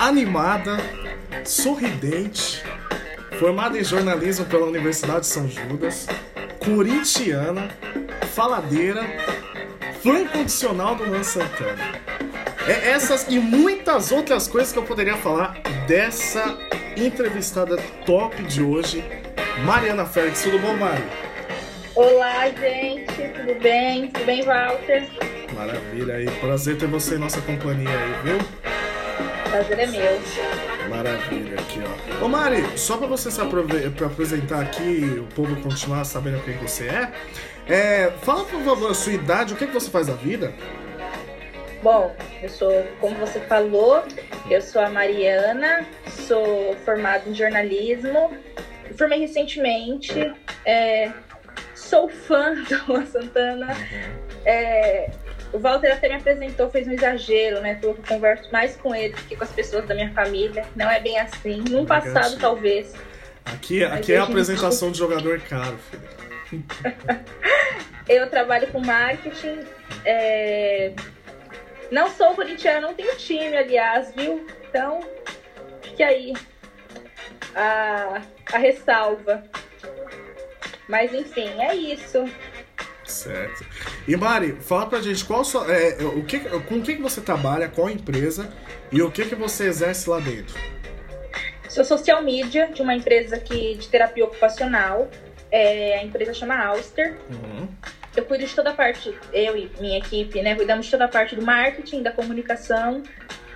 animada, sorridente, formada em jornalismo pela Universidade de São Judas, corintiana, faladeira, fã incondicional do Luan Santana. É essas e muitas outras coisas que eu poderia falar dessa entrevistada top de hoje, Mariana Félix. Tudo bom, Mari? Olá, gente. Tudo bem? Tudo bem, Walter? Maravilha aí. Prazer ter você em nossa companhia aí, viu? Prazer é meu. Maravilha aqui, ó. Ô Mari, só pra você se aprove- pra apresentar aqui, o povo continuar sabendo quem você é, é, fala por favor a sua idade, o que, que você faz da vida? Bom, eu sou, como você falou, eu sou a Mariana, sou formada em jornalismo, formei recentemente, é, sou fã do Luan Santana. É, o Walter até me apresentou, fez um exagero, né? Falou que eu converso mais com ele do que com as pessoas da minha família. Não é bem assim. Num passado, talvez. Aqui, Mas aqui é a apresentação de jogador caro, filho. Eu trabalho com marketing. é, Não sou corintiana, não tenho time, aliás, viu? Então, fique aí a, a ressalva. Mas enfim, é isso. Certo. E Mari, fala pra gente qual sua, é, o que, com o que, que você trabalha, qual empresa e o que, que você exerce lá dentro. Sou social media de uma empresa aqui de terapia ocupacional. É, a empresa chama Auster. Uhum. Eu cuido de toda a parte, eu e minha equipe, né? Cuidamos de toda a parte do marketing, da comunicação,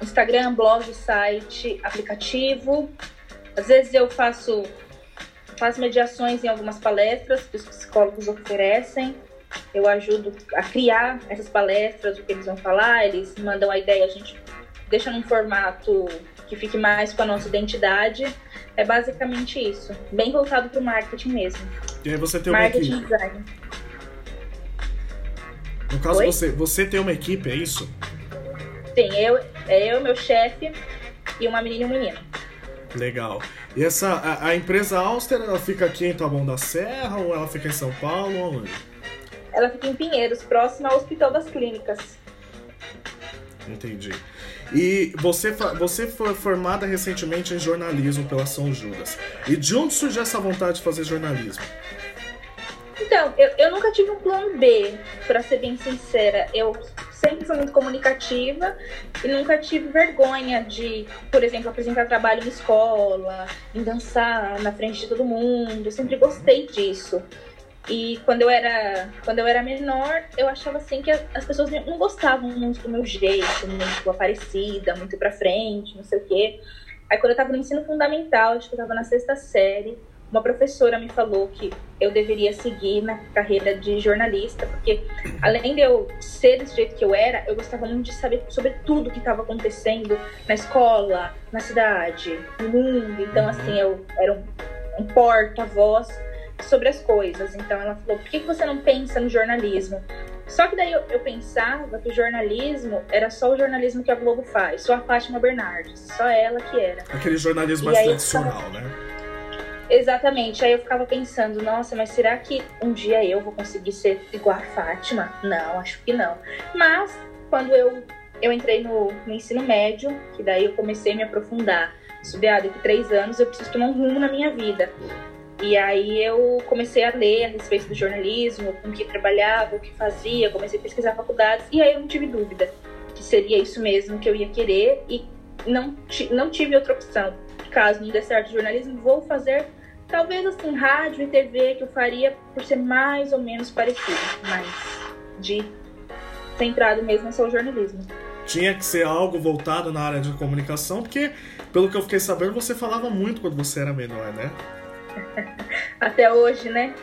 Instagram, blog, site, aplicativo. Às vezes eu faço, faço mediações em algumas palestras que os psicólogos oferecem. Eu ajudo a criar essas palestras, o que eles vão falar, eles mandam a ideia, a gente deixa num formato que fique mais com a nossa identidade. É basicamente isso. Bem voltado para o marketing mesmo. E aí você tem uma marketing equipe. design. No caso, Oi? você, você tem uma equipe, é isso? Sim, eu, é eu, meu chefe e uma menina e um menino. Legal. E essa, a, a empresa Auster, ela fica aqui em Taboão da Serra ou ela fica em São Paulo? Onde? Ela fica em Pinheiros, próxima ao Hospital das Clínicas. Entendi. E você, você foi formada recentemente em jornalismo pela São Judas. E de onde surgiu essa vontade de fazer jornalismo? Então, eu, eu nunca tive um plano B, pra ser bem sincera. Eu sempre fui muito comunicativa e nunca tive vergonha de, por exemplo, apresentar trabalho em escola, em dançar na frente de todo mundo. Eu sempre gostei disso. E quando eu era, quando eu era menor, eu achava assim que as pessoas não gostavam muito do meu jeito, muito aparecida, muito pra frente, não sei o quê. Aí quando eu tava no ensino fundamental, acho que eu tava na sexta série, uma professora me falou que eu deveria seguir na carreira de jornalista, porque além de eu ser desse jeito que eu era, eu gostava muito de saber sobre tudo que estava acontecendo na escola, na cidade, no mundo. Então, assim, eu era um, um porta-voz sobre as coisas. Então, ela falou: por que você não pensa no jornalismo? Só que daí eu, eu pensava que o jornalismo era só o jornalismo que a Globo faz, só a Fátima Bernardes, só ela que era. Aquele jornalismo E mais tradicional, né? Exatamente. Aí eu ficava pensando, nossa, mas será que um dia eu vou conseguir ser igual a Fátima? Não, acho que não. Mas quando eu, eu entrei no, no ensino médio, que daí eu comecei a me aprofundar, estudei ah, daqui três anos, eu preciso tomar um rumo na minha vida. E aí eu comecei a ler a respeito do jornalismo, com que trabalhava, o que fazia, comecei a pesquisar faculdades, e aí eu não tive dúvida que seria isso mesmo que eu ia querer e não, não tive outra opção caso não dê certo jornalismo, vou fazer talvez assim rádio e TV que eu faria por ser mais ou menos parecido, mas de centrado mesmo é só o jornalismo. Tinha que ser algo voltado na área de comunicação, porque, pelo que eu fiquei sabendo, você falava muito quando você era menor, né? Até hoje, né?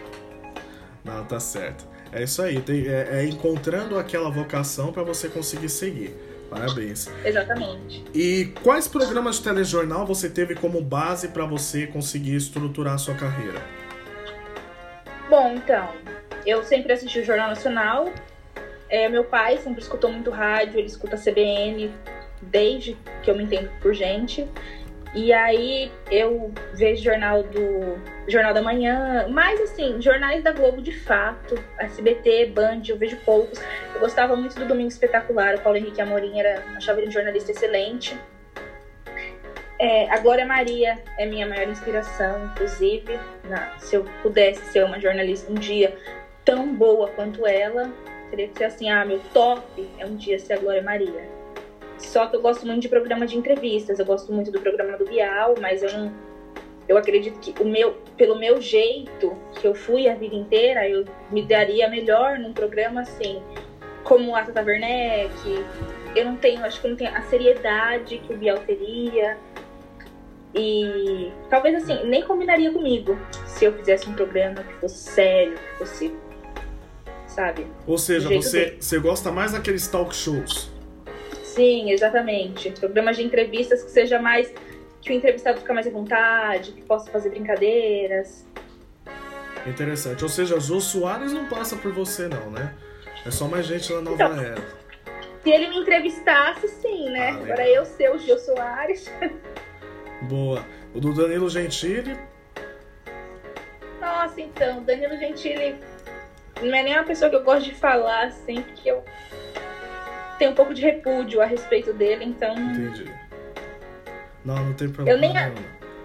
Não, tá certo. É isso aí, tem- é, é encontrando aquela vocação pra você conseguir seguir. Parabéns. Exatamente. E quais programas de telejornal você teve como base pra você conseguir estruturar a sua carreira? Bom, então, eu sempre assisti o Jornal Nacional. É, meu pai sempre escutou muito rádio, ele escuta CBN desde que eu me entendo por gente. E aí eu vejo jornal do Jornal da Manhã, mais assim, jornais da Globo de fato, SBT, Band, eu vejo poucos. Eu gostava muito do Domingo Espetacular, o Paulo Henrique Amorim era, achava ele um jornalista excelente. É, a Glória Maria é minha maior inspiração, inclusive. Na, se eu pudesse ser uma jornalista um dia tão boa quanto ela, teria que ser assim: ah, meu top é um dia ser a Glória Maria. Só que eu gosto muito de programa de entrevistas, eu gosto muito do programa do Bial, mas eu não. Eu acredito que o meu, pelo meu jeito que eu fui a vida inteira, eu me daria melhor num programa assim, como a Tata Werneck. Eu não tenho, acho que eu não tenho a seriedade que o Bial teria. E talvez assim, nem combinaria comigo se eu fizesse um programa que fosse sério, que fosse. Sabe? Ou seja, você, você gosta mais daqueles talk shows? Sim, exatamente. Programas de entrevistas que seja mais. que o entrevistado fica mais à vontade, que possa fazer brincadeiras. Interessante. Ou seja, Jô Soares não passa por você, não, né? É só mais gente na nova então, era. Se ele me entrevistasse, sim, né? Ah, Agora eu ser o Jô Soares. Boa. O do Danilo Gentili. Nossa, então, Danilo Gentili não é nem uma pessoa que eu gosto de falar, assim, porque eu tenho um pouco de repúdio a respeito dele, então. Entendi. Não, não tem problema. Eu nem a...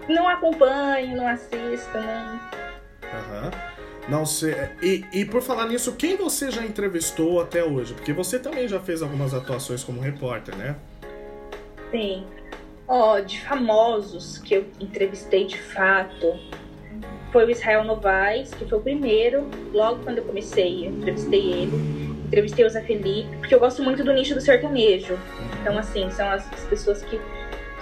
não acompanho, não assisto, não. Aham. Não sei. E, e por falar nisso, quem você já entrevistou até hoje? Porque você também já fez algumas atuações como repórter, né? Sim. Ó, oh, de famosos que eu entrevistei de fato, foi o Israel Novaes, que foi o primeiro, logo quando eu comecei, eu entrevistei ele. Entrevistei o Zé Felipe, porque eu gosto muito do nicho do sertanejo. Então, assim, são as, as pessoas que,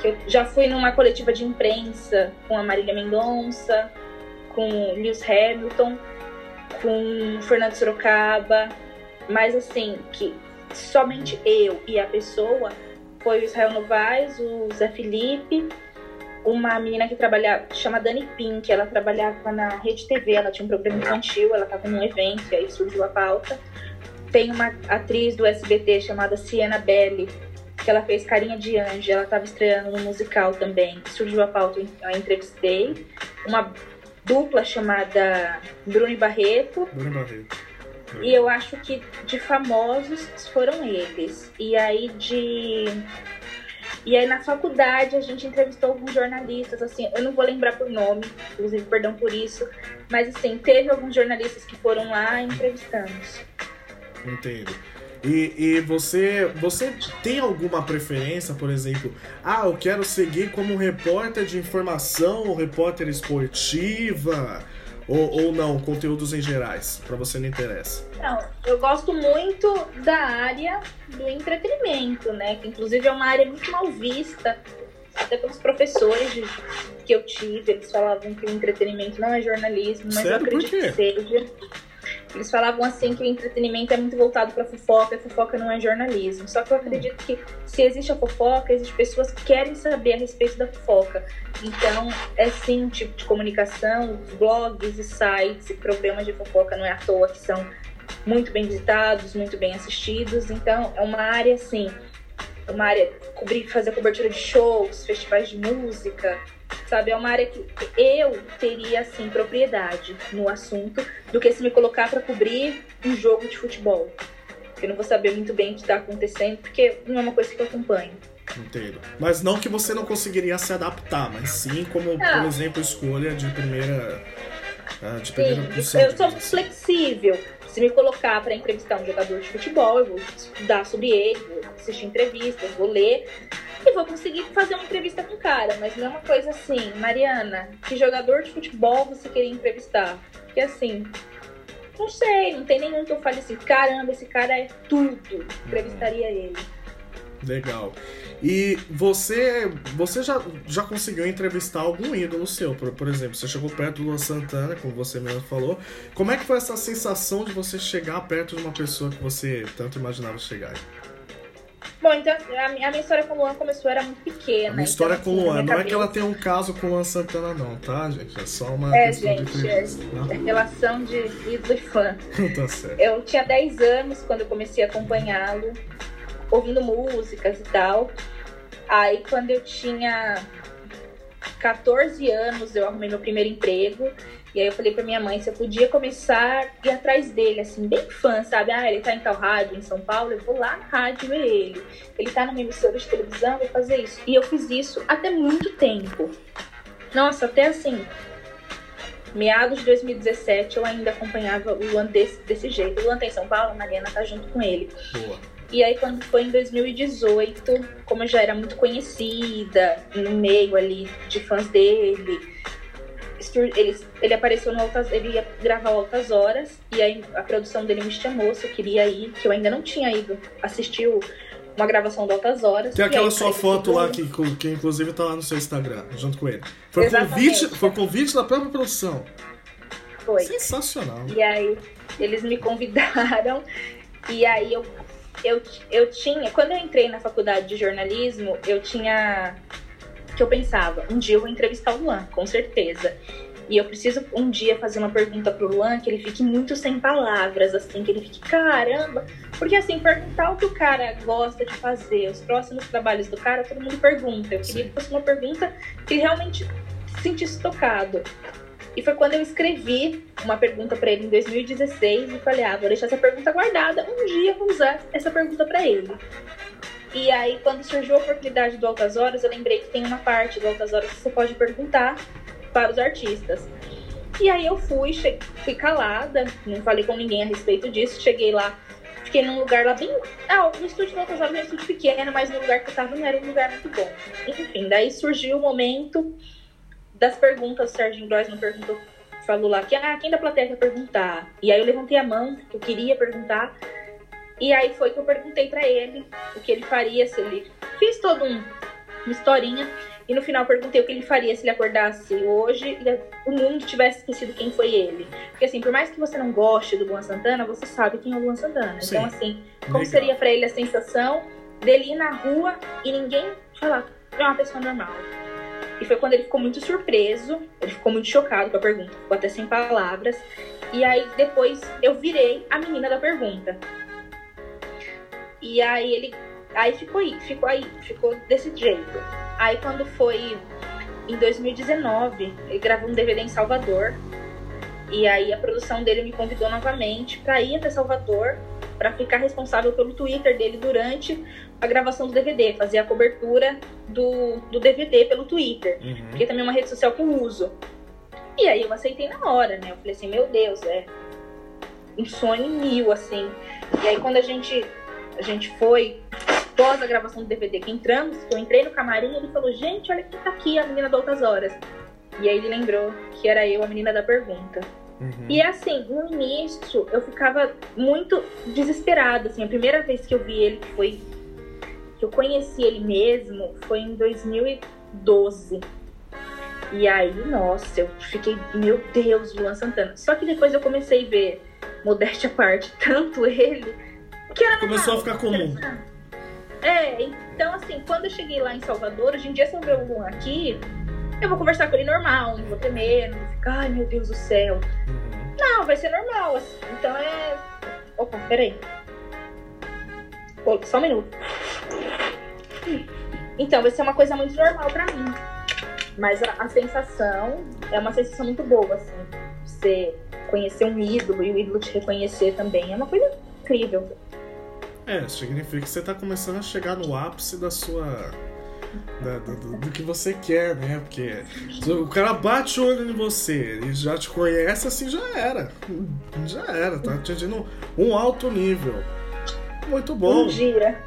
que eu já fui numa coletiva de imprensa com a Marília Mendonça, com Lewis Hamilton, com Fernando Sorocaba, mas assim, que somente eu e a pessoa foi o Israel Novaes, o Zé Felipe, uma menina que trabalhava, chama Dani Pink, ela trabalhava na Rede TV, ela tinha um programa infantil, ela estava num evento, e aí surgiu a pauta. Tem uma atriz do SBT chamada Siena Belli, que ela fez Carinha de Anjo, ela estava estreando no musical também, surgiu a pauta, eu entrevistei. Uma dupla chamada Bruno e Barreto. Bruno Barreto. E eu acho que de famosos foram eles. E aí de. E aí na faculdade a gente entrevistou alguns jornalistas, assim, eu não vou lembrar por nome, inclusive perdão por isso, mas assim, teve alguns jornalistas que foram lá e entrevistamos. Entendo. E, e você, você tem alguma preferência, por exemplo? Ah, eu quero seguir como repórter de informação ou repórter esportiva? Ou, ou não, conteúdos em gerais, para você não interessa? Não, eu gosto muito da área do entretenimento, né? Que inclusive é uma área muito mal vista, até pelos professores de, que eu tive, eles falavam que o entretenimento não é jornalismo, mas Sério? eu acredito que seja. Eles falavam assim que o entretenimento é muito voltado para fofoca, e fofoca não é jornalismo. Só que eu acredito que se existe a fofoca, existem pessoas que querem saber a respeito da fofoca. Então, é sim um tipo de comunicação, blogs e sites e programas de fofoca não é à toa que são muito bem visitados, muito bem assistidos. Então, é uma área assim, uma área cobrir, fazer cobertura de shows, festivais de música, sabe? É uma área que eu teria, assim, propriedade no assunto do que se me colocar para cobrir um jogo de futebol. Eu não vou saber muito bem o que está acontecendo, porque não é uma coisa que eu acompanho. Entendo. Mas não que você não conseguiria se adaptar, mas sim como, não. por exemplo, escolha de primeira. Ah, de primeira sim, eu sou flexível. Se me colocar para entrevistar um jogador de futebol, eu vou estudar sobre ele, vou assistir entrevistas, vou ler e vou conseguir fazer uma entrevista com o cara, mas não é uma coisa assim, Mariana, que jogador de futebol você queria entrevistar? Porque assim, não sei, não tem nenhum que eu fale assim, caramba, esse cara é tudo. Entrevistaria ele. Legal. E você você já, já conseguiu entrevistar algum ídolo seu, por, por exemplo, você chegou perto do Luan Santana, como você mesmo falou. Como é que foi essa sensação de você chegar perto de uma pessoa que você tanto imaginava chegar? Bom, então a minha, história com o Luan começou, era muito pequena. A minha história então, com o assim, Luan, não cabeça... é que ela tem um caso com o Luan Santana, não, tá, gente? É só uma é, questão gente, de é, é relação de ídolo e fã. tá certo. Eu tinha 10 anos quando eu comecei a acompanhá-lo, ouvindo músicas e tal. Aí quando eu tinha 14 anos, eu arrumei meu primeiro emprego E aí eu falei pra minha mãe se eu podia começar a ir atrás dele, assim, bem fã, sabe? Ah, ele tá em tal rádio em São Paulo, eu vou lá na rádio ver ele. Ele tá numa emissora de televisão, vou fazer isso. E eu fiz isso até muito tempo. Nossa, até assim, meados de 2017 eu ainda acompanhava o Luan desse, desse jeito. O Luan tá em São Paulo, a Mariana tá junto com ele. Boa. E aí, quando foi em 2018, como eu já era muito conhecida no meio ali de fãs dele, ele, ele apareceu no Altas, ele ia gravar Altas Horas, e aí a produção dele me chamou se eu queria ir, que eu ainda não tinha ido assistir uma gravação de Altas Horas. Tem aquela sua foto lá que, que inclusive tá lá no seu Instagram, junto com ele. Foi convite, foi convite da própria produção. Foi. Sensacional. E aí eles me convidaram e aí eu eu, eu tinha, quando eu entrei na faculdade de jornalismo, eu tinha que eu pensava, um dia eu vou entrevistar o Luan, com certeza. E eu preciso um dia fazer uma pergunta pro Luan que ele fique muito sem palavras, assim, que ele fique, caramba. Porque assim, perguntar o que o cara gosta de fazer, os próximos trabalhos do cara, todo mundo pergunta. Eu queria Sim. que fosse uma pergunta que ele realmente se sentisse tocado. E foi quando eu escrevi uma pergunta para ele em 2016 e falei, ah, vou deixar essa pergunta guardada, um dia vou usar essa pergunta para ele. E aí, quando surgiu a oportunidade do Altas Horas, eu lembrei que tem uma parte do Altas Horas que você pode perguntar para os artistas. E aí eu fui, fui calada, não falei com ninguém a respeito disso, cheguei lá, fiquei num lugar lá bem. Ah, o estúdio do Altas Horas é um estúdio pequeno, mas no lugar que eu tava não era um lugar muito bom. Enfim, daí surgiu o momento das perguntas, o Serginho Grossman perguntou, falou lá que ah, quem da plateia quer perguntar? E aí eu levantei a mão, que eu queria perguntar. E aí foi que eu perguntei para ele o que ele faria se ele. Fiz todo um, uma historinha. E no final perguntei o que ele faria se ele acordasse hoje e o mundo tivesse esquecido quem foi ele. Porque assim, por mais que você não goste do Luan Santana, você sabe quem é o Luan Santana. Sim. Então assim, como Legal. seria para ele a sensação dele ir na rua e ninguém falar, é uma pessoa normal. E foi quando ele ficou muito surpreso, ele ficou muito chocado com a pergunta, ficou até sem palavras. E aí depois eu virei a menina da pergunta. E aí ele. Aí ficou aí, ficou aí, ficou desse jeito. Aí quando foi em 2019, ele gravou um DVD em Salvador. E aí a produção dele me convidou novamente para ir até Salvador para ficar responsável pelo Twitter dele durante a gravação do DVD, fazer a cobertura do, do DVD pelo Twitter, uhum. porque também é uma rede social que eu uso. E aí eu aceitei na hora, né? Eu falei assim, meu Deus, é um sonho mil, assim. E aí quando a gente, a gente foi, pós a gravação do DVD, que entramos, que eu entrei no camarim, ele falou, gente, olha quem tá aqui, a menina da Outras Horas. E aí ele lembrou que era eu, a menina da pergunta. Uhum. E assim, no início eu ficava muito desesperada, assim, a primeira vez que eu vi ele, que foi que eu conheci ele mesmo, foi em 2012. E aí, nossa, eu fiquei, meu Deus, Luan Santana. Só que depois eu comecei a ver, modéstia à parte, tanto ele, que era Começou a ficar comum. É, então assim, quando eu cheguei lá em Salvador, hoje em dia se eu ver Luan aqui, eu vou conversar com ele normal, não vou temer, não vou ficar, ai meu Deus do céu. Uhum. Não, vai ser normal, assim. Então é. Opa, peraí. Só um minuto. Então, vai ser uma coisa muito normal para mim. Mas a, a, sensação é uma sensação muito boa, assim. Você conhecer um ídolo e o ídolo te reconhecer também é uma coisa incrível. É, significa que você tá começando a chegar no ápice da sua. Da, do, do, que você quer, né? Porque o cara bate o olho em você e já te conhece, assim já era. Já era, tá atingindo um alto nível. Muito bom. Um dia.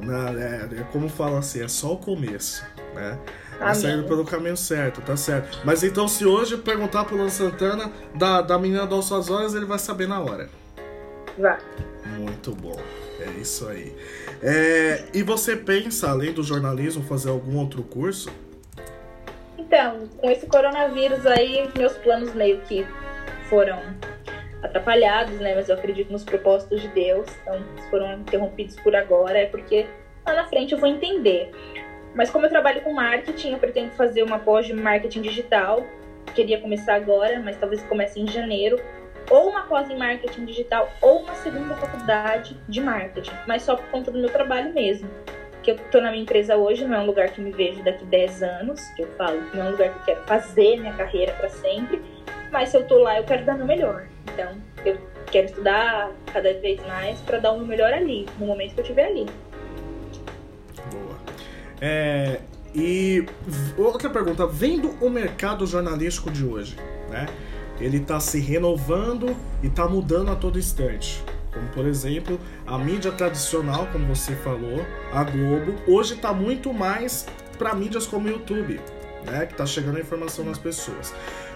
Não, é, é como fala assim, é só o começo, né? Tá saindo pelo caminho certo, tá certo. Mas então, se hoje perguntar pro Luan Santana da, da menina das suas horas, ele vai saber na hora. Vai. Muito bom. É isso aí. É, e você pensa, além do jornalismo, fazer algum outro curso? Então, com esse coronavírus aí, meus planos meio que foram atrapalhados, né? Mas eu acredito nos propósitos de Deus. Então, foram interrompidos por agora, é porque lá na frente eu vou entender. Mas como eu trabalho com marketing, eu pretendo fazer uma pós de marketing digital. Queria começar agora, mas talvez comece em janeiro. Ou uma pós em marketing digital, ou uma segunda faculdade de marketing. Mas só por conta do meu trabalho mesmo. Que eu tô na minha empresa hoje, não é um lugar que me vejo daqui 10 anos, que eu falo, não é um lugar que eu quero fazer minha carreira para sempre mas se eu tô lá, eu quero dar meu melhor. Então, eu quero estudar cada vez mais para dar o meu melhor ali, no momento que eu estiver ali. Boa. É, e outra pergunta, vendo o mercado jornalístico de hoje, né? Ele está se renovando e está mudando a todo instante. Como por exemplo, a mídia tradicional, como você falou, a Globo, hoje está muito mais para mídias como o YouTube, né? Que está chegando a informação nas pessoas.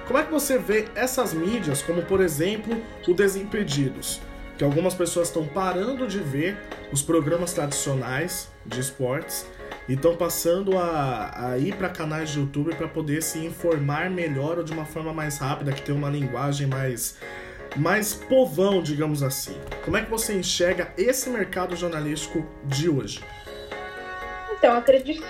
Como é que você vê essas mídias, como por exemplo o Desimpedidos? Que algumas pessoas estão parando de ver os programas tradicionais de esportes e estão passando a, a ir para canais de YouTube para poder se informar melhor ou de uma forma mais rápida, que tem uma linguagem mais mais povão, digamos assim. Como é que você enxerga esse mercado jornalístico de hoje? Então, acredito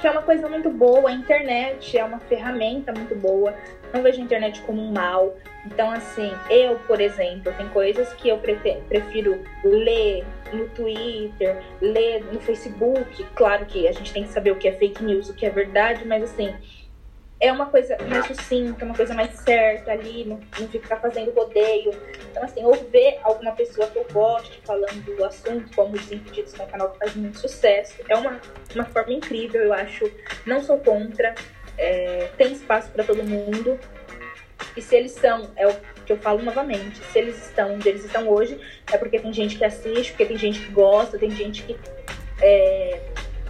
que é uma coisa muito boa. A internet é uma ferramenta muito boa. Não vejo a internet como um mal. Então, assim, eu, por exemplo, tem coisas que eu prefiro ler no Twitter, ler no Facebook. Claro que a gente tem que saber o que é fake news, o que é verdade, mas assim, é uma coisa mais sucinta, uma coisa mais certa ali, não, não ficar fazendo rodeio. Então, assim, ou ver alguma pessoa que eu goste falando do assunto, como os Impedidos, que é um canal que faz muito sucesso, é uma, uma forma incrível, eu acho. Não sou contra, é, tem espaço para todo mundo. E se eles são, é o que eu falo novamente, se eles estão onde eles estão hoje, é porque tem gente que assiste, porque tem gente que gosta, tem gente que é,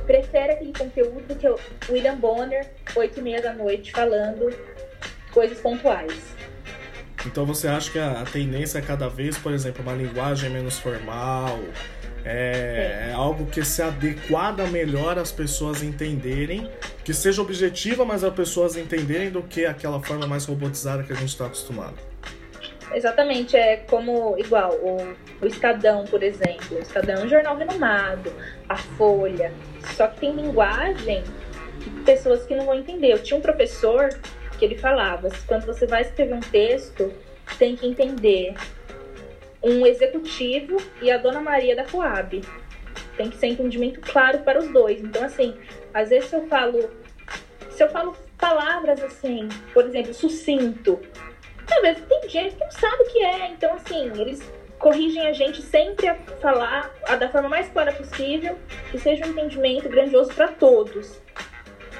prefere aquele conteúdo que o William Bonner, 8 e meia da noite, falando coisas pontuais. Então você acha que a, tendência é cada vez, por exemplo, uma linguagem menos formal, é, é, algo que se adequada melhor às pessoas entenderem, que seja objetiva, mas as pessoas entenderem do que aquela forma mais robotizada que a gente está acostumado. Exatamente, é como igual o, o Estadão, por exemplo. O Estadão é um jornal renomado, a Folha. Só que tem linguagem de pessoas que não vão entender. Eu tinha um professor que ele falava: quando você vai escrever um texto, tem que entender um executivo e a Dona Maria da Coab. Tem que ser entendimento claro para os dois. Então, assim, às vezes eu falo. Se eu falo palavras assim, por exemplo, sucinto, talvez tem gente que não sabe o que é. Então, assim, eles corrigem a gente sempre a falar a, da forma mais clara possível, que seja um entendimento grandioso para todos.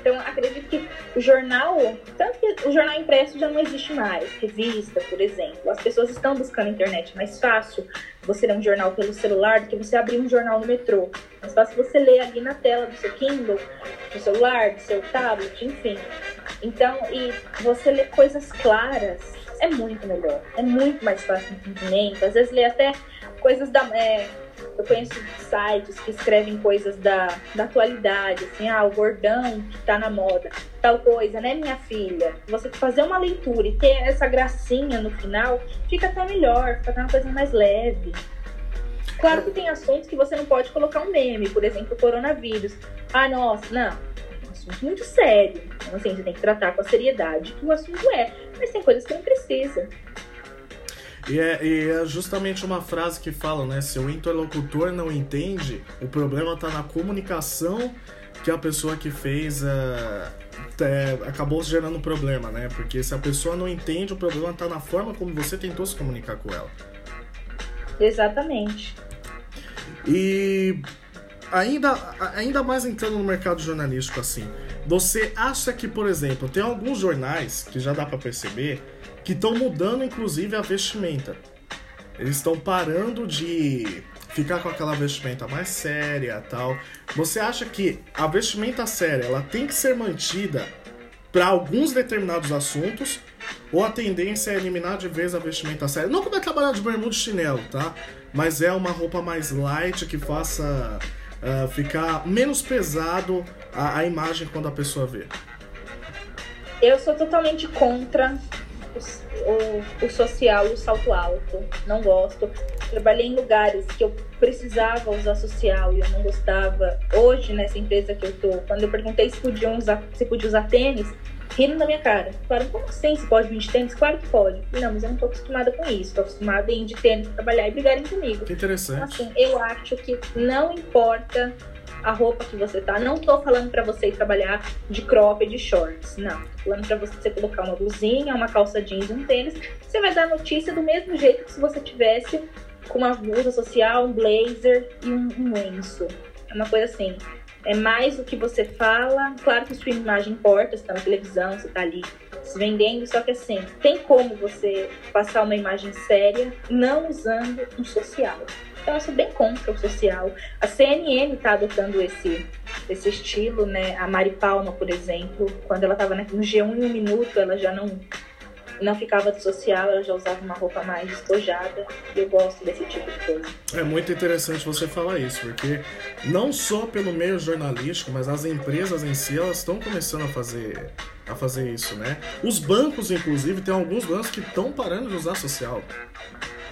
Então, acredito que o jornal, tanto que o jornal impresso já não existe mais, revista, por exemplo. As pessoas estão buscando internet. É mais fácil você ler um jornal pelo celular do que você abrir um jornal no metrô. É mais fácil você ler ali na tela do seu Kindle, do celular, do seu tablet, enfim. Então, e você lê coisas claras é muito melhor. É muito mais fácil de entendimento. Às vezes lê até coisas da. É, eu conheço sites que escrevem coisas da, da atualidade, assim, ah, o gordão que tá na moda, tal coisa, né, minha filha? Você fazer uma leitura e ter essa gracinha no final, fica até melhor, fica até uma coisa mais leve. Claro que tem assuntos que você não pode colocar um meme, por exemplo, o coronavírus. Ah, nossa, não. É assunto muito sério. Então, assim, você tem que tratar com a seriedade que o assunto é. Mas tem coisas que não precisa. E é, e é, justamente uma frase que fala, né? Se o interlocutor não entende, o problema está na comunicação que a pessoa que fez uh, é, acabou gerando um problema, né? Porque se a pessoa não entende, o problema está na forma como você tentou se comunicar com ela. Exatamente. E ainda, ainda mais entrando no mercado jornalístico assim, você acha que, por exemplo, tem alguns jornais que já dá para perceber que estão mudando inclusive a vestimenta. Eles estão parando de ficar com aquela vestimenta mais séria, tal. Você acha que a vestimenta séria, ela tem que ser mantida para alguns determinados assuntos ou a tendência é eliminar de vez a vestimenta séria? Não como é trabalhar de bermuda e chinelo, tá? Mas é uma roupa mais light que faça uh, ficar menos pesado a, a imagem quando a pessoa vê. Eu sou totalmente contra o, o social o salto alto. Não gosto. Trabalhei em lugares que eu precisava usar social e eu não gostava. Hoje, nessa empresa que eu tô, quando eu perguntei se podia usar, se podia usar tênis, rindo na minha cara. Falaram, como assim? Você pode vir de tênis? Claro que pode. Não, mas eu não tô acostumada com isso. Tô acostumada em ir de tênis trabalhar e brigarem comigo. Que interessante. Então, assim, eu acho que não importa a roupa que você tá. Não tô falando para você ir trabalhar de crop e de shorts. Não. Tô falando para você colocar uma blusinha, uma calça jeans, um tênis. Você vai dar notícia do mesmo jeito que se você tivesse com uma blusa social, um blazer e um, um lenço. É uma coisa assim. É mais o que você fala. Claro que sua imagem importa, você tá na televisão, você tá ali se vendendo, só que assim, tem como você passar uma imagem séria não usando um social. Então eu sou bem contra o social. A CNN está adotando esse, esse estilo, né? A Mari Palma, por exemplo, quando ela estava no G1 em um minuto, ela já não não ficava de social, ela já usava uma roupa mais despojada. E eu gosto desse tipo de coisa. É muito interessante você falar isso, porque não só pelo meio jornalístico, mas as empresas em si, elas estão começando a fazer a fazer isso, né? Os bancos, inclusive, tem alguns bancos que estão parando de usar social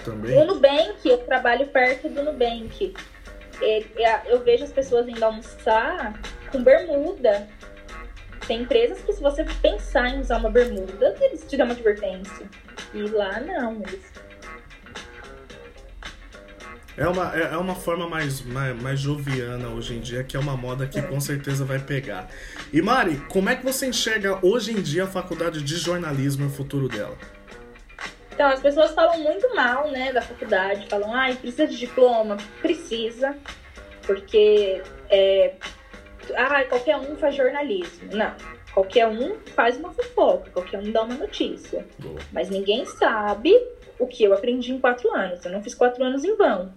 também. O Nubank, eu trabalho perto do Nubank. Eu vejo as pessoas indo almoçar com bermuda. Tem empresas que se você pensar em usar uma bermuda, eles te dão uma advertência. E lá não, eles é uma, é, é uma forma mais, mais, mais, joviana hoje em dia, que é uma moda que com certeza vai pegar. E Mari, como é que você enxerga hoje em dia a faculdade de jornalismo e o futuro dela? Então, as pessoas falam muito mal, né, da faculdade, falam, ai, precisa de diploma, precisa, porque é, ah, qualquer um faz jornalismo. Não, qualquer um faz uma fofoca, qualquer um dá uma notícia. Boa. Mas ninguém sabe o que eu aprendi em quatro anos. Eu não fiz quatro anos em vão.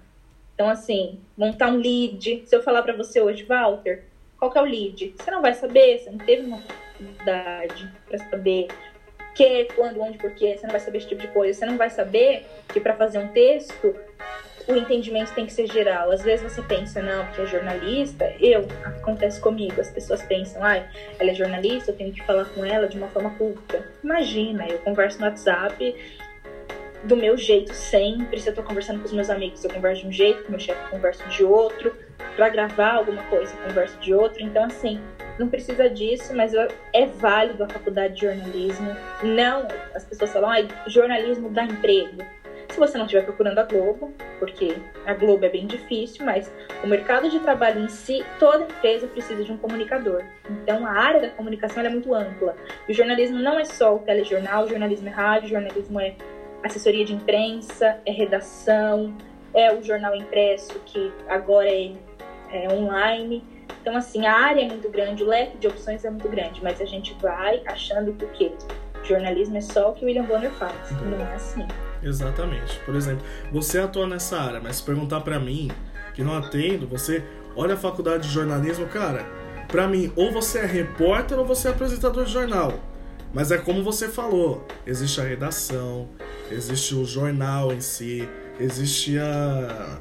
Então, assim, montar um lead. Se eu falar para você hoje, Walter, qual que é o lead? Você não vai saber, você não teve uma oportunidade para saber que, quando, onde, porquê, você não vai saber esse tipo de coisa. Você não vai saber que para fazer um texto o entendimento tem que ser geral. Às vezes você pensa, não, porque é jornalista, eu, acontece comigo, as pessoas pensam, ai, ela é jornalista, eu tenho que falar com ela de uma forma culta. Imagina, eu converso no WhatsApp do meu jeito sempre. Se eu tô conversando com os meus amigos, eu converso de um jeito, com meu chefe converso de outro. Pra gravar alguma coisa, eu converso de outro. Então, assim, não precisa disso, mas eu, é válido a faculdade de jornalismo. Não, as pessoas falam, ah, jornalismo dá emprego. Se você não estiver procurando a Globo, porque a Globo é bem difícil, mas o mercado de trabalho em si, toda empresa precisa de um comunicador. Então a área da comunicação é muito ampla. E o jornalismo não é só o telejornal, o jornalismo é rádio, o jornalismo é assessoria de imprensa, é redação, é o jornal impresso que agora é, é online. Então, assim, a área é muito grande, o leque de opções é muito grande, mas a gente vai achando que o quê? Jornalismo é só o que o William Bonner faz. Não é assim. Exatamente. Por exemplo, você atua nessa área, mas se perguntar para mim, que não atendo, você olha a faculdade de jornalismo, cara, para mim, ou você é repórter ou você é apresentador de jornal. Mas é como você falou, existe a redação, existe o jornal em si, existe a.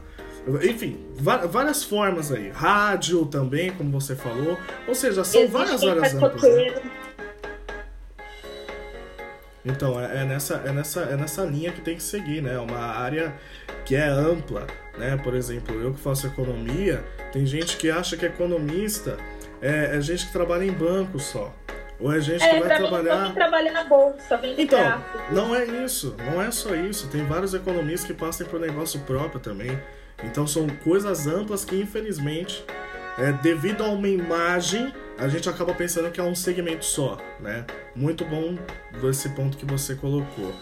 Enfim, várias formas aí. Rádio também, como você falou. Ou seja, são várias áreas amplas. Né? Então, é, é, nessa, é, nessa, é nessa linha que tem que seguir, né? Uma área que é ampla, né? Por exemplo, eu que faço economia, tem gente que acha que economista é, é gente que trabalha em banco só. Ou é gente é, que vai trabalhar. Mim, trabalha na bolsa, vende Então, não é isso. Não é só isso. Tem vários economistas que passam por negócio próprio também. Então são coisas amplas que, infelizmente, é, devido a uma imagem, a gente acaba pensando que é um segmento só, né? Muito bom esse ponto que você colocou.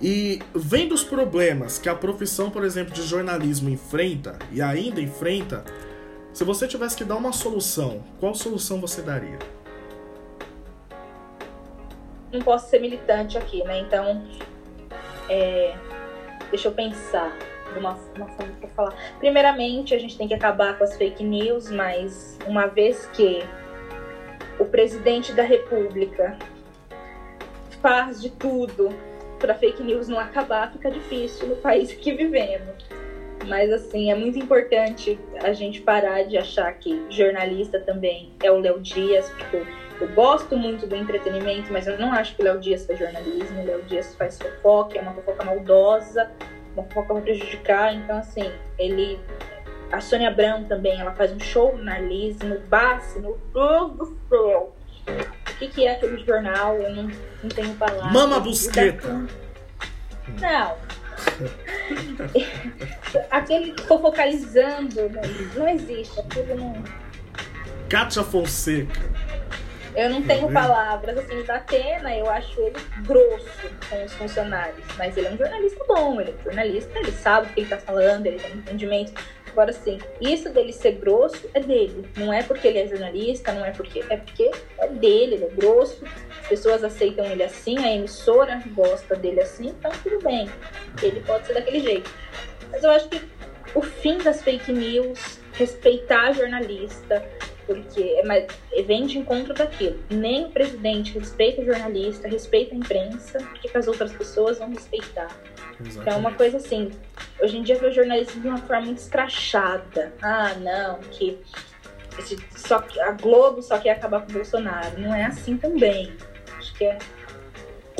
E vendo os problemas que a profissão, por exemplo, de jornalismo enfrenta e ainda enfrenta, se você tivesse que dar uma solução, qual solução você daria? não posso ser militante aqui, né? Então, é, deixa eu pensar de uma, uma forma para falar. Primeiramente, a gente tem que acabar com as fake news, mas uma vez que o presidente da República faz de tudo para fake news não acabar, fica difícil no país que vivemos. Mas assim, é muito importante a gente parar de achar que jornalista também é o Léo Dias, porque eu gosto muito do entretenimento, mas eu não acho que o Léo Dias faz jornalismo. O Léo Dias faz fofoca, é uma fofoca maldosa, uma fofoca pra prejudicar. Então, assim, ele. A Sônia Abrão também, ela faz um show na Lise, no Bassi, meu Deus do céu. O que, que é aquele jornal? Eu não, não tenho palavras. Mama Busqueta! Não. aquele fofocalizando, não, não existe. Aquilo não Kátia Fonseca. Eu não tenho tá palavras assim da Atena, eu acho ele grosso com os funcionários. Mas ele é um jornalista bom, ele é um jornalista, ele sabe o que ele tá falando, ele tem entendimento. Agora sim, isso dele ser grosso é dele. Não é porque ele é jornalista, não é porque. É porque é dele, ele é grosso, as pessoas aceitam ele assim, a emissora gosta dele assim, então tudo bem. Ele pode ser daquele jeito. Mas eu acho que o fim das fake news, respeitar jornalista, porque é, mas, vem de encontro daquilo. Nem o presidente respeita o jornalista, respeita a imprensa, porque as outras pessoas vão respeitar. Exatamente. Então é uma coisa assim, hoje em dia vê o jornalismo de uma forma muito escrachada. Ah, não, que esse, só a Globo só quer acabar com o Bolsonaro. Não é assim também. Acho que é,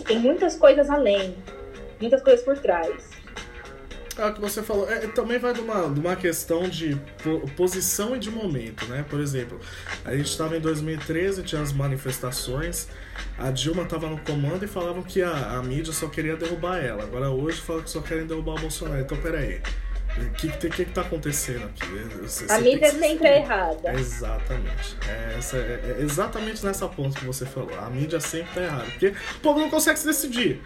tem muitas coisas além, muitas coisas por trás. É o que você falou. É, também vai de uma, de uma questão de posição e de momento, né? Por exemplo, a gente estava em 2013, tinha as manifestações, a Dilma estava no comando e falavam que a, a mídia só queria derrubar ela. Agora hoje fala que só querem derrubar o Bolsonaro. Então, peraí. O que, que, que, tá acontecendo aqui? Você, a mídia sempre é errada. Exatamente. É, essa, é, é exatamente nessa ponta que você falou. A mídia sempre tá errada. Porque o povo não consegue se decidir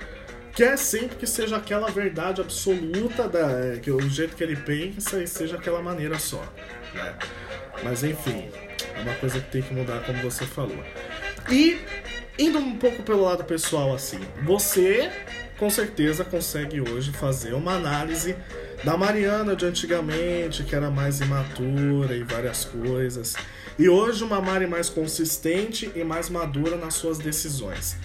quer sempre que seja aquela verdade absoluta, da, é, que o jeito que ele pensa e seja aquela maneira só. Né? Mas enfim, é uma coisa que tem que mudar, como você falou. E indo um pouco pelo lado pessoal, assim, você com certeza consegue hoje fazer uma análise da Mariana de antigamente, que era mais imatura e várias coisas, e hoje uma Mari mais consistente e mais madura nas suas decisões.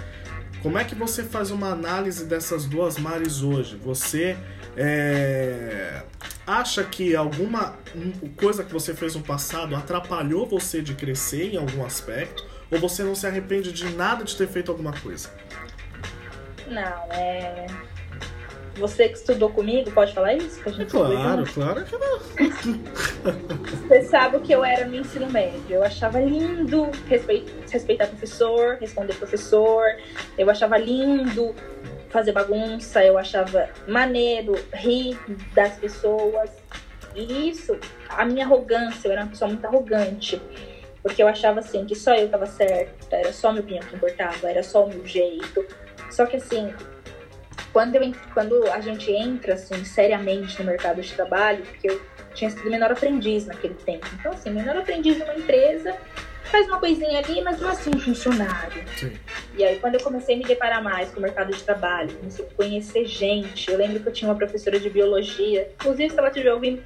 Como é que você faz uma análise dessas duas mares hoje? Você é, acha que alguma coisa que você fez no passado atrapalhou você de crescer em algum aspecto? Ou você não se arrepende de nada de ter feito alguma coisa? Não, é você que estudou comigo, pode falar isso? Que a gente claro, claro que não. Você sabe o que eu era no ensino médio. Eu achava lindo respeitar professor, responder professor. Eu achava lindo fazer bagunça. Eu achava maneiro rir das pessoas. E isso, a minha arrogância, eu era uma pessoa muito arrogante. Porque eu achava assim que só eu estava certa, era só minha opinião que importava, era só o meu jeito. Só que assim, quando, eu, quando a gente entra assim, seriamente no mercado de trabalho, porque eu tinha sido menor aprendiz naquele tempo. Então, assim, menor aprendiz numa empresa, faz uma coisinha ali, mas não assim um funcionário. Sim. E aí, quando eu comecei a me deparar mais com o mercado de trabalho, comecei a conhecer gente. Eu lembro que eu tinha uma professora de biologia, inclusive, se ela estiver ouvindo,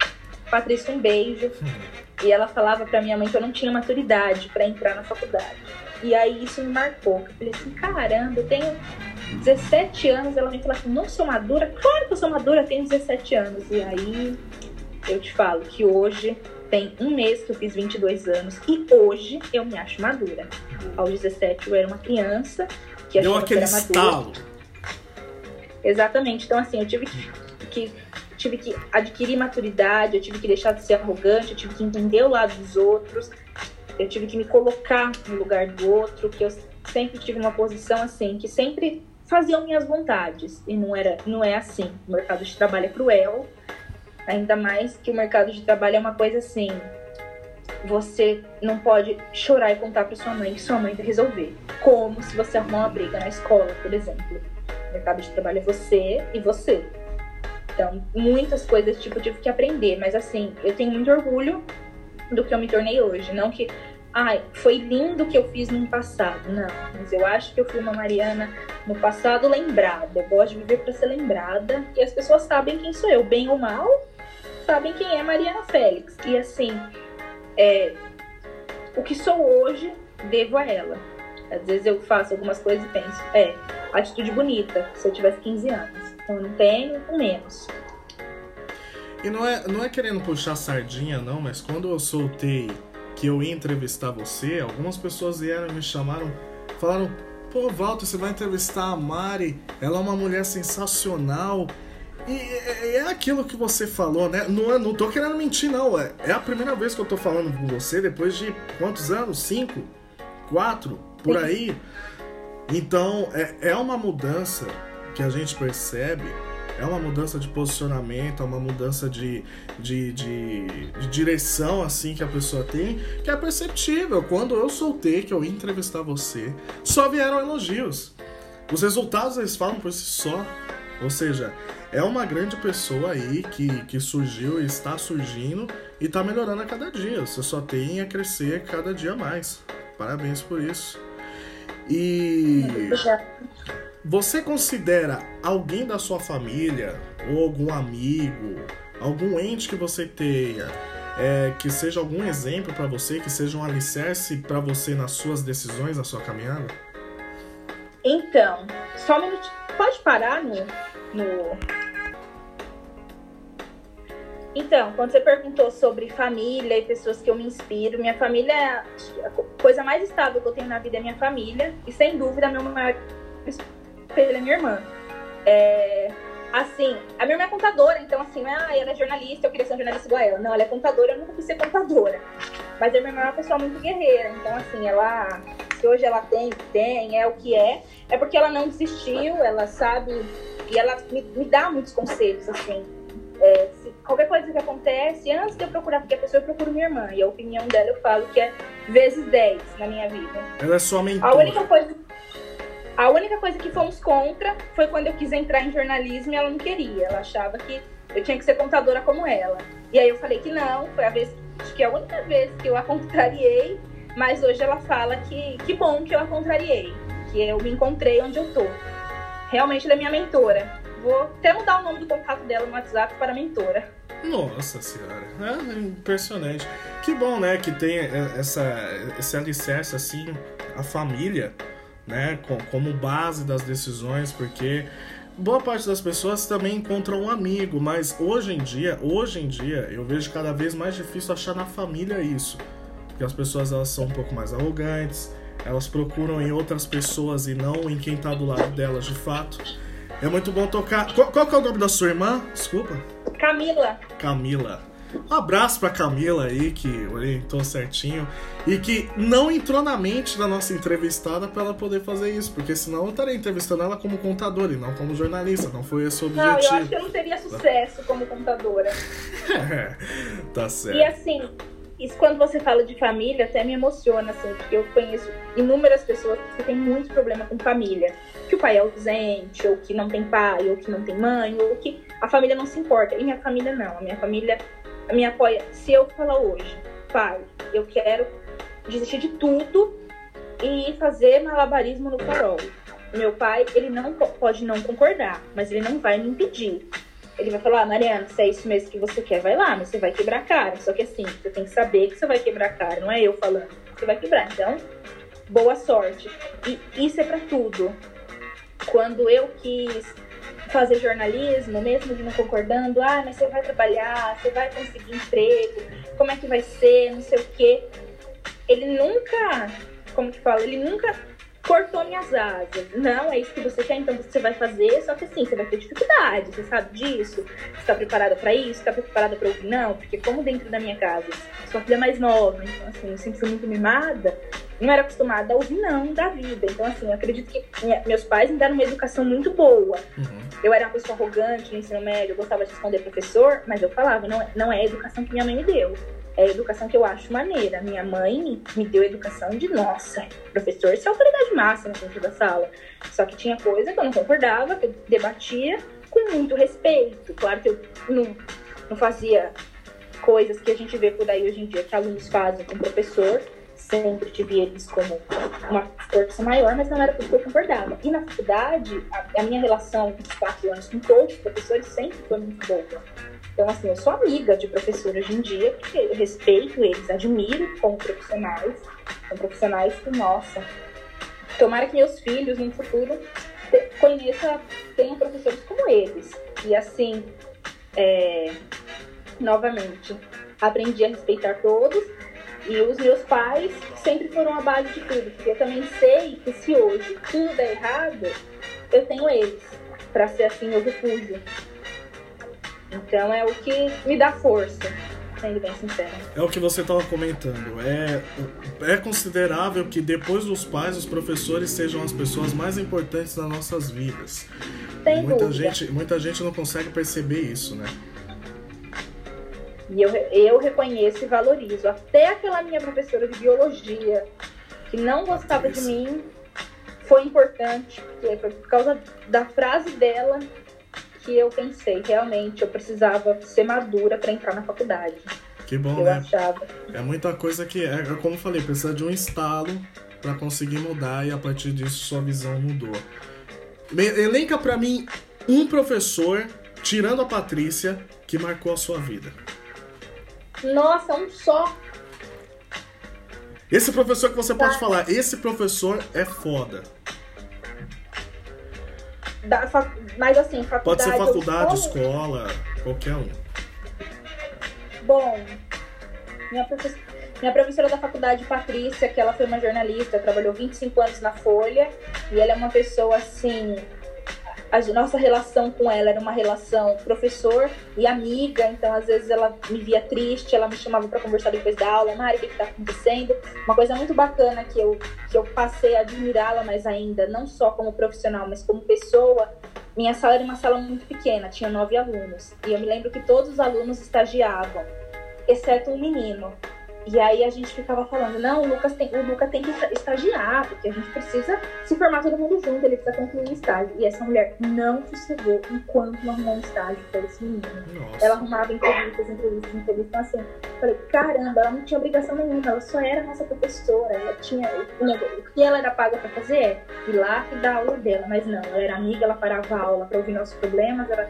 Patrícia, um beijo. E ela falava pra minha mãe que eu não tinha maturidade para entrar na faculdade. E aí isso me marcou. Eu falei assim, caramba, eu tenho 17 anos. Ela me falou assim, não sou madura? Claro que eu sou madura, tenho 17 anos. E aí eu te falo que hoje tem um mês que eu fiz 22 anos e hoje eu me acho madura. Aos 17 eu era uma criança que Deu aquele que era estalo. Exatamente. Então assim, eu tive que, que tive que adquirir maturidade, eu tive que deixar de ser arrogante, eu tive que entender o lado dos outros, eu tive que me colocar no lugar do outro, que eu sempre tive uma posição assim, que sempre faziam minhas vontades. E não era, não é assim. O mercado de trabalho é cruel, ainda mais que o mercado de trabalho é uma coisa assim. Você não pode chorar e contar para sua mãe que sua mãe vai resolver. Como se você arrumar uma briga na escola, por exemplo. O mercado de trabalho é você e você. Então, muitas coisas, tipo, eu tive que aprender. Mas, assim, eu tenho muito orgulho do que eu me tornei hoje. Não que, ai, foi lindo o que eu fiz no passado. Não, mas eu acho que eu fui uma Mariana no passado lembrada. Eu gosto de viver para ser lembrada. E as pessoas sabem quem sou eu, bem ou mal, sabem quem é Mariana Félix. E, assim, é, o que sou hoje, devo a ela. Às vezes eu faço algumas coisas e penso, é, atitude bonita, se eu tivesse 15 anos. Então eu não tenho, menos. E não é, não é querendo puxar sardinha, não, mas quando eu soltei que eu ia entrevistar você, algumas pessoas vieram me chamaram, falaram: pô, Walter, você vai entrevistar a Mari, ela é uma mulher sensacional. E é, é aquilo que você falou, né? Não, não tô querendo mentir, não. É, é a primeira vez que eu tô falando com você depois de quantos anos? Cinco? Quatro? Por aí? Então, é, é uma mudança que a gente percebe, é uma mudança de posicionamento, é uma mudança de, de, de, de, direção assim que a pessoa tem, que é perceptível. Quando eu soltei que eu ia entrevistar você, só vieram elogios. Os resultados eles falam por si só. Ou seja, é uma grande pessoa aí que, que surgiu e está surgindo e está melhorando a cada dia. Você só tem a crescer cada dia mais. Parabéns por isso. E você considera alguém da sua família ou algum amigo, algum ente que você tenha, é, que seja algum exemplo para você, que seja um alicerce para você nas suas decisões, na sua caminhada? Então, só um minuto. Pode parar no, no então, quando você perguntou sobre família e pessoas que eu me inspiro, minha família, é a coisa mais estável que eu tenho na vida é minha família. E sem dúvida, meu maior espelho é minha irmã. É, assim, a minha irmã é contadora, então assim, ah, ela é jornalista, eu queria ser um jornalista igual a ela. Não, ela é contadora, eu nunca quis ser contadora. Mas a minha irmã é uma pessoa muito guerreira, então assim, ela, se hoje ela tem, tem, é o que é, é porque ela não desistiu, ela sabe, e ela me, me dá muitos conselhos, assim. É, se, qualquer coisa que acontece, antes de eu procurar qualquer pessoa, eu procuro minha irmã. E a opinião dela eu falo que é vezes 10 na minha vida. Ela é sua mentora. A única coisa, a única coisa que fomos contra foi quando eu quis entrar em jornalismo e ela não queria. Ela achava que eu tinha que ser contadora como ela. E aí eu falei que não, foi a vez, acho que é a única vez que eu a contrariei, mas hoje ela fala que que bom que eu a contrariei, que eu me encontrei onde eu tô. Realmente ela é minha mentora. Vou até mudar o nome do contato dela no WhatsApp para mentora. Nossa senhora, é impressionante. Que bom, né, que tem essa, esse alicerce, assim, a família, né, como base das decisões, porque boa parte das pessoas também encontram um amigo, mas hoje em dia, hoje em dia, eu vejo cada vez mais difícil achar na família isso. Porque as pessoas, elas são um pouco mais arrogantes, elas procuram em outras pessoas e não em quem está do lado delas de fato. É muito bom tocar. Qual, qual que é o nome da sua irmã? Desculpa. Camila. Camila. Um abraço pra Camila aí, que orientou certinho. E que não entrou na mente da nossa entrevistada para ela poder fazer isso. Porque senão eu estaria entrevistando ela como contadora e não como jornalista. Não foi esse o objetivo. Não, eu acho que eu não teria sucesso como contadora. tá certo. E assim, isso quando você fala de família até me emociona, assim, porque eu conheço inúmeras pessoas que têm muito problema com família. Que o pai é ausente, ou que não tem pai, ou que não tem mãe, ou que a família não se importa. E minha família não. A minha família me apoia. Se eu falar hoje, pai, eu quero desistir de tudo e fazer malabarismo no farol. Meu pai, ele não pode não concordar, mas ele não vai me impedir. Ele vai falar, ah, Mariana, se é isso mesmo que você quer, vai lá, mas você vai quebrar a cara. Só que assim, você tem que saber que você vai quebrar a cara, não é eu falando. Você vai quebrar. Então, boa sorte. E isso é para tudo. Quando eu quis fazer jornalismo, mesmo de não concordando, ah, mas você vai trabalhar, você vai conseguir emprego, como é que vai ser, não sei o quê. Ele nunca, como que fala, ele nunca cortou minhas asas. Não, é isso que você quer, então você vai fazer, só que assim, você vai ter dificuldade, você sabe disso? Você tá preparada para isso? Tá preparada para ouvir? Não, porque como dentro da minha casa, sua filha mais nova, então assim, eu sempre fui muito mimada, não era acostumada a ouvir não da vida. Então assim, eu acredito que minha, meus pais me deram uma educação muito boa. Uhum. Eu era uma pessoa arrogante no ensino médio, eu gostava de responder professor, mas eu falava, não, não é a educação que minha mãe me deu é a educação que eu acho maneira. Minha mãe me deu educação de nossa, professor, isso é autoridade máxima dentro da sala. Só que tinha coisa que eu não concordava, que eu debatia com muito respeito. Claro que eu não, não fazia coisas que a gente vê por aí hoje em dia que alunos fazem com professor. Sempre tive eles como uma força maior, mas não era porque eu concordava. E na faculdade, a, a minha relação com os quatro anos com todos os professores sempre foi muito boa então, assim, eu sou amiga de professores hoje em dia, porque eu respeito eles, admiro como profissionais. São profissionais que, nossa, tomara que meus filhos no futuro conheçam, tenham professores como eles. E assim, é, novamente, aprendi a respeitar todos. E os meus pais sempre foram a base de tudo, porque eu também sei que se hoje tudo der errado, eu tenho eles para ser assim o refúgio então é o que me dá força. sendo bem sincera. É o que você estava comentando. É, é considerável que depois dos pais, os professores sejam as pessoas mais importantes das nossas vidas. Sem muita dúvida. gente, muita gente não consegue perceber isso, né? E eu, eu reconheço e valorizo. Até aquela minha professora de biologia, que não gostava de Patrícia. mim, foi importante, porque foi por causa da frase dela que eu pensei, realmente, eu precisava ser madura para entrar na faculdade. Que bom, eu né? achava. É muita coisa que, é, é como eu falei, precisa de um estalo para conseguir mudar e a partir disso sua visão mudou. Elenca pra mim um professor, tirando a Patrícia, que marcou a sua vida. Nossa, um só. Esse professor que você pode Tá. falar, esse professor é foda. Da, fa- mas assim, faculdade. Pode ser faculdade, escola, qualquer um. Bom, minha, professora, minha professora da faculdade, Patrícia, que ela foi uma jornalista, trabalhou 25 anos na Folha, e ela é uma pessoa assim. A nossa relação com ela era uma relação professor e amiga, então às vezes ela me via triste, ela me chamava para conversar depois da aula, Mari, o que está acontecendo? Uma coisa muito bacana que eu, que eu passei a admirá-la mais ainda, não só como profissional, mas como pessoa, minha sala era uma sala muito pequena, tinha nove alunos. E eu me lembro que todos os alunos estagiavam, exceto um menino. E aí a gente ficava falando, não, o Lucas tem, o Lucas tem que esta- estagiar, porque a gente precisa se formar todo mundo junto, ele precisa concluir o estágio. E essa mulher não sossegou enquanto não arrumou um estágio para esse menino. Nossa. Ela arrumava entrevistas, entrevistas, entrevistas. Então, assim, eu falei, caramba, ela não tinha obrigação nenhuma, ela só era nossa professora. Ela tinha. O, que ela era paga pra fazer é ir lá e dar aula dela. Mas não, ela era amiga, ela parava a aula pra ouvir nossos problemas, ela,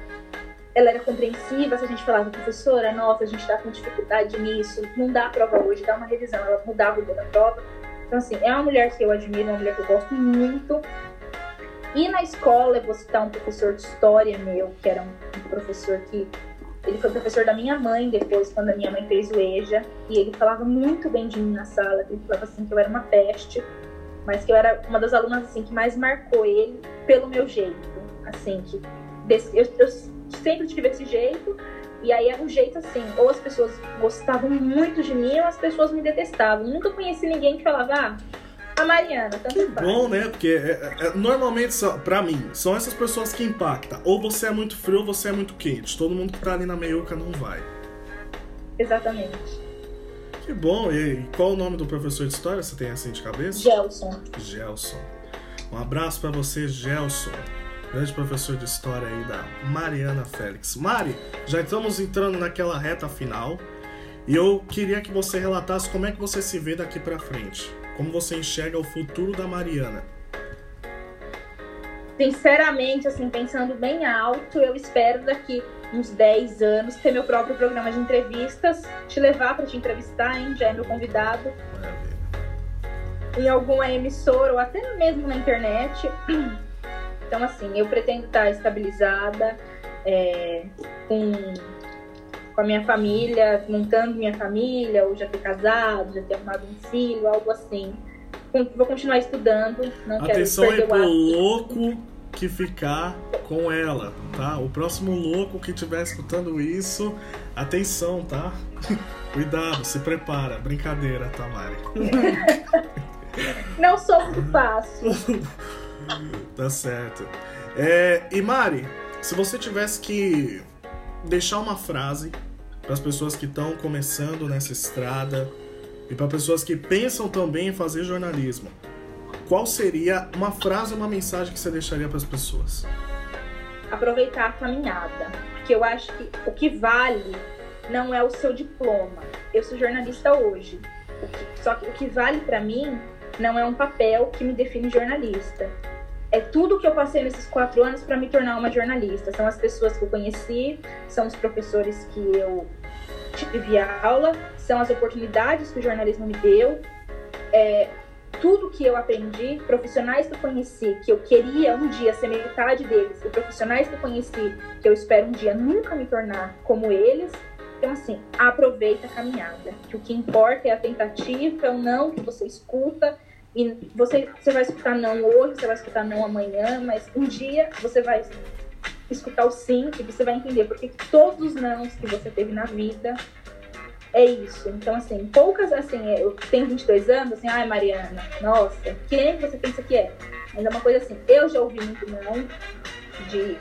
ela era compreensiva. Se a gente falava, professora, nossa, a gente tá com dificuldade nisso, não dá a prova hoje, dá uma revisão. Ela mudava o da prova. Então, assim, é uma mulher que eu admiro, uma mulher que eu gosto muito. E na escola, eu vou citar um professor de história meu, que era um professor que ele foi professor da minha mãe depois, quando a minha mãe fez o EJA. E ele falava muito bem de mim na sala. Ele falava assim que eu era uma peste, mas que eu era uma das alunas assim que mais marcou ele pelo meu jeito. Assim, que eu, eu sempre tive esse jeito. E aí era um jeito assim, ou as pessoas gostavam muito de mim, ou as pessoas me detestavam. Nunca conheci ninguém que falava, ah, a Mariana, tanto Que faz. bom, né? Porque é, é, é, normalmente, pra mim, são essas pessoas que impactam. Ou você é muito frio ou você é muito quente. Todo mundo que tá ali na meiuca não vai. Exatamente. Que bom. E, e qual o nome do professor de história? Você tem assim de cabeça? Gelson. Gelson. Um abraço pra você, Gelson. Grande professor de história aí da Mariana Félix. Mari, já estamos entrando naquela reta final. E eu queria que você relatasse como é que você se vê daqui pra frente. Como você enxerga o futuro da Mariana. Sinceramente, assim, pensando bem alto, eu espero daqui uns 10 anos ter meu próprio programa de entrevistas, te levar para te entrevistar, hein? Já é meu convidado. Maravilha. em alguma emissora ou até mesmo na internet. Então, assim, eu pretendo estar estabilizada, é, com, com a minha família, montando minha família, ou já ter casado, já ter arrumado um filho, algo assim. Vou continuar estudando, não Atenção quero aí pro louco que ficar com ela, tá? O próximo louco que estiver escutando isso, atenção, tá? Cuidado, se prepara. Brincadeira, tá, Mari? Não sou muito fácil. Tá certo. É, e Mari, se você tivesse que deixar uma frase para as pessoas que estão começando nessa estrada e para pessoas que pensam também em fazer jornalismo, qual seria uma frase uma mensagem que você deixaria para as pessoas? aproveitar a caminhada. Porque eu acho que o que vale não é o seu diploma. Eu sou jornalista hoje. Só que o que vale para mim não é um papel que me define jornalista. É tudo que eu passei nesses quatro anos para me tornar uma jornalista. São as pessoas que eu conheci, são os professores que eu tive aula, são as oportunidades que o jornalismo me deu. É, tudo que eu aprendi, profissionais que eu conheci, que eu queria um dia ser metade deles, e profissionais que eu conheci, que eu espero um dia nunca me tornar como eles. Então, assim, aproveita a caminhada. Que o que importa é a tentativa, é o não que você escuta. E você, você vai escutar não hoje, você vai escutar não amanhã, mas um dia você vai escutar o sim e você vai entender porque todos os nãos que você teve na vida é isso. Então, assim, poucas, assim, eu tenho 22 anos, assim, ai, Mariana, nossa, quem você pensa que é? Mas é uma coisa assim, eu já ouvi muito não de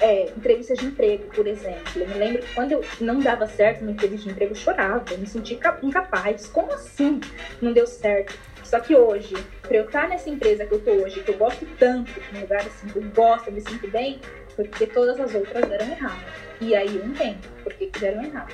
é, entrevista de emprego, por exemplo. Eu me lembro que quando eu não dava certo na entrevista de emprego, eu chorava, eu me sentia incapaz. Como assim não deu certo? Só que hoje, para eu estar nessa empresa que eu tô hoje, que eu gosto tanto, num lugar assim, que eu gosto, eu me sinto bem, foi porque todas as outras deram errado. E aí eu entendo porque que errado.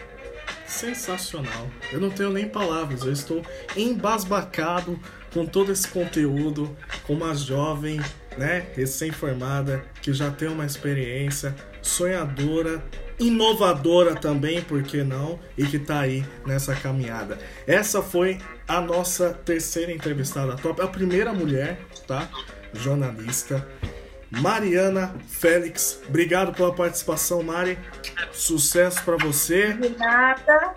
Sensacional. Eu não tenho nem palavras, eu estou embasbacado com todo esse conteúdo, com uma jovem, né, recém-formada, que já tem uma experiência, sonhadora, inovadora também, por que não? E que tá aí nessa caminhada. Essa foi a nossa terceira entrevistada top, a primeira mulher, tá? Jornalista. Mariana Félix, obrigado pela participação, Mari. Sucesso para você. Nada.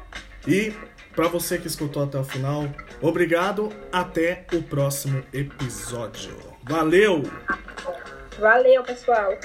E para você que escutou até o final, obrigado. Até o próximo episódio. Valeu! Valeu, pessoal.